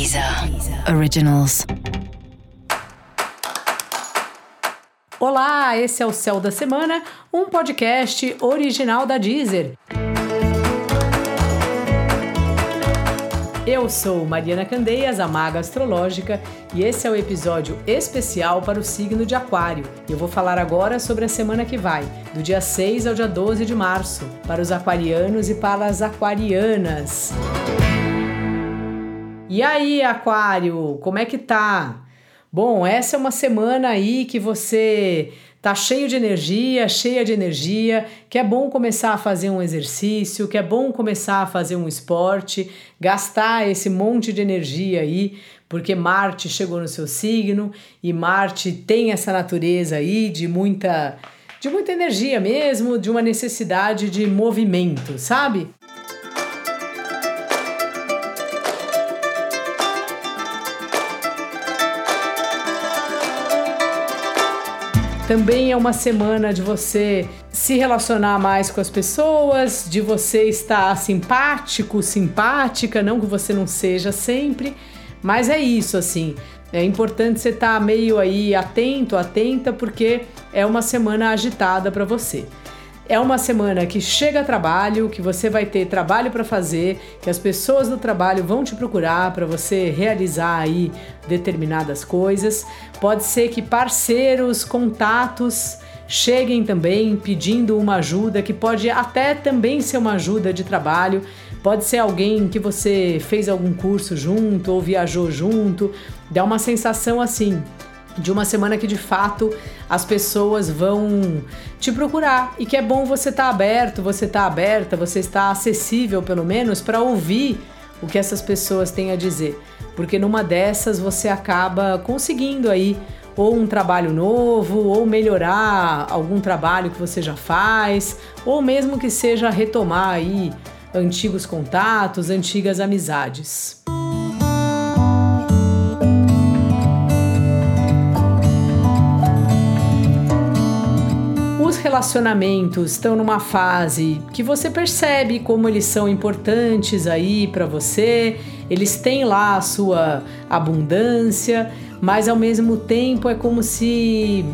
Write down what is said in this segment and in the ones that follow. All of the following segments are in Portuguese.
Deezer Originals. Olá, esse é o Céu da Semana, um podcast original da Deezer. Eu sou Mariana Candeias, a maga astrológica, e esse é o episódio especial para o signo de Aquário. Eu vou falar agora sobre a semana que vai, do dia 6 ao dia 12 de março, para os aquarianos e para as aquarianas. E aí, Aquário, como é que tá? Bom, essa é uma semana aí que você tá cheio de energia, cheia de energia, que é bom começar a fazer um exercício, que é bom começar a fazer um esporte, gastar esse monte de energia aí, porque Marte chegou no seu signo e Marte tem essa natureza aí de muita de muita energia mesmo, de uma necessidade de movimento, sabe? Também é uma semana de você se relacionar mais com as pessoas, de você estar simpático, simpática, não que você não seja sempre, mas é isso assim. É importante você estar meio aí atento, atenta, porque é uma semana agitada para você. É uma semana que chega trabalho, que você vai ter trabalho para fazer, que as pessoas do trabalho vão te procurar para você realizar aí determinadas coisas. Pode ser que parceiros, contatos cheguem também pedindo uma ajuda, que pode até também ser uma ajuda de trabalho. Pode ser alguém que você fez algum curso junto ou viajou junto. Dá uma sensação assim de uma semana que de fato as pessoas vão te procurar e que é bom você estar tá aberto, você estar tá aberta, você estar acessível pelo menos para ouvir o que essas pessoas têm a dizer, porque numa dessas você acaba conseguindo aí ou um trabalho novo, ou melhorar algum trabalho que você já faz, ou mesmo que seja retomar aí antigos contatos, antigas amizades. Relacionamentos estão numa fase que você percebe como eles são importantes aí para você, eles têm lá a sua abundância, mas ao mesmo tempo é como se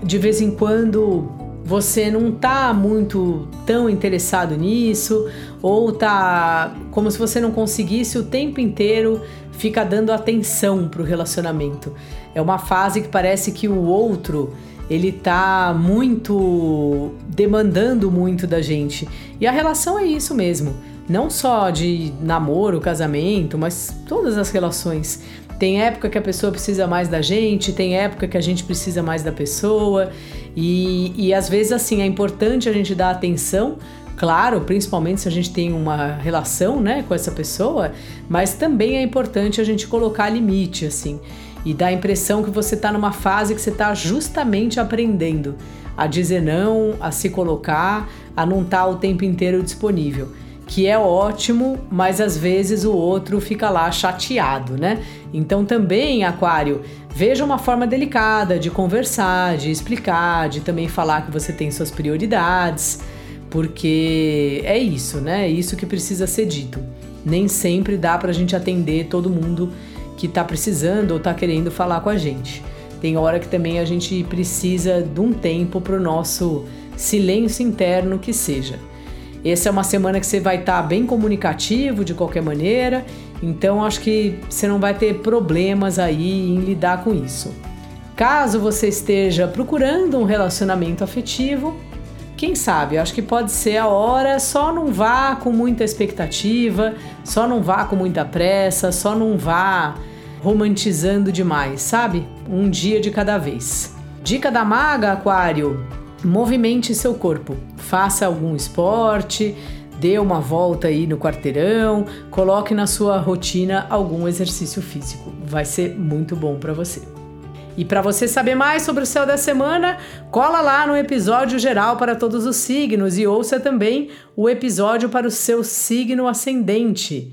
de vez em quando você não tá muito tão interessado nisso ou tá como se você não conseguisse o tempo inteiro ficar dando atenção para o relacionamento. É uma fase que parece que o outro ele tá muito demandando muito da gente. E a relação é isso mesmo. Não só de namoro, casamento, mas todas as relações. Tem época que a pessoa precisa mais da gente, tem época que a gente precisa mais da pessoa. E, e às vezes, assim, é importante a gente dar atenção claro, principalmente se a gente tem uma relação, né, com essa pessoa, mas também é importante a gente colocar limite, assim e dá a impressão que você está numa fase que você está justamente aprendendo a dizer não, a se colocar, a não estar tá o tempo inteiro disponível. Que é ótimo, mas às vezes o outro fica lá chateado, né? Então também, Aquário, veja uma forma delicada de conversar, de explicar, de também falar que você tem suas prioridades, porque é isso, né? É isso que precisa ser dito. Nem sempre dá pra gente atender todo mundo que está precisando ou está querendo falar com a gente. Tem hora que também a gente precisa de um tempo para o nosso silêncio interno que seja. Essa é uma semana que você vai estar tá bem comunicativo de qualquer maneira, então acho que você não vai ter problemas aí em lidar com isso. Caso você esteja procurando um relacionamento afetivo, quem sabe, acho que pode ser a hora, só não vá com muita expectativa, só não vá com muita pressa, só não vá romantizando demais, sabe? Um dia de cada vez. Dica da maga, Aquário: movimente seu corpo, faça algum esporte, dê uma volta aí no quarteirão, coloque na sua rotina algum exercício físico. Vai ser muito bom para você. E para você saber mais sobre o céu da semana, cola lá no episódio geral para todos os signos e ouça também o episódio para o seu signo ascendente.